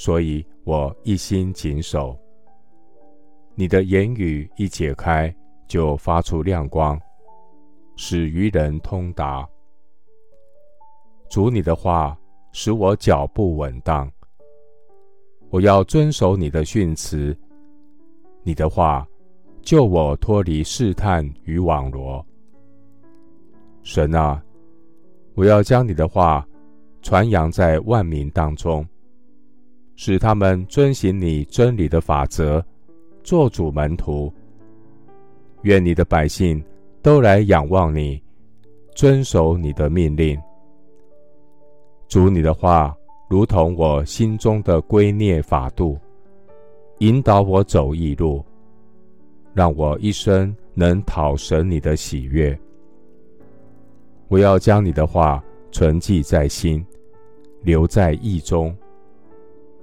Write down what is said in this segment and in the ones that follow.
所以我一心谨守。你的言语一解开，就发出亮光，使愚人通达。主，你的话使我脚步稳当。我要遵守你的训词。你的话救我脱离试探与网罗。神啊，我要将你的话传扬在万民当中，使他们遵行你真理的法则。做主门徒，愿你的百姓都来仰望你，遵守你的命令。主，你的话如同我心中的圭臬法度，引导我走义路，让我一生能讨神你的喜悦。我要将你的话存记在心，留在意中。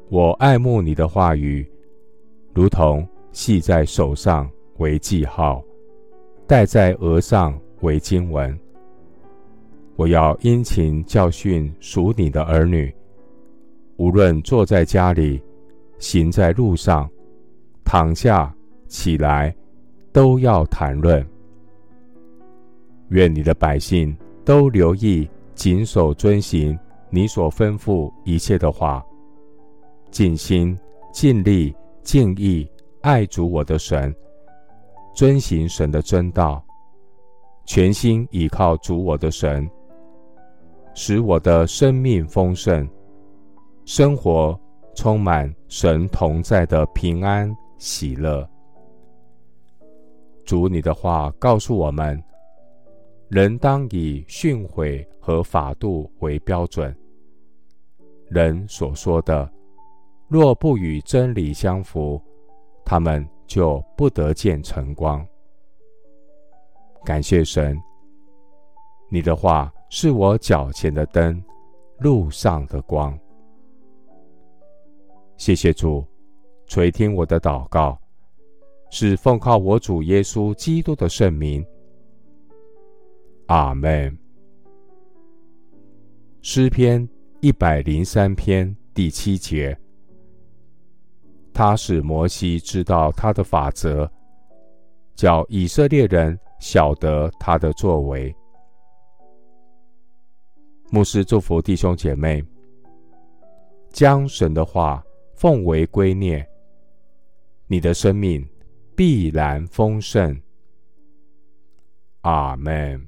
我爱慕你的话语，如同。系在手上为记号，戴在额上为经文。我要殷勤教训属你的儿女，无论坐在家里，行在路上，躺下起来，都要谈论。愿你的百姓都留意谨守遵行你所吩咐一切的话，尽心尽力尽意。爱主我的神，遵行神的真道，全心倚靠主我的神，使我的生命丰盛，生活充满神同在的平安喜乐。主，你的话告诉我们，人当以训诲和法度为标准。人所说的，若不与真理相符，他们就不得见晨光。感谢神，你的话是我脚前的灯，路上的光。谢谢主，垂听我的祷告，是奉靠我主耶稣基督的圣名。阿门。诗篇一百零三篇第七节。他使摩西知道他的法则，叫以色列人晓得他的作为。牧师祝福弟兄姐妹，将神的话奉为圭臬，你的生命必然丰盛。阿门。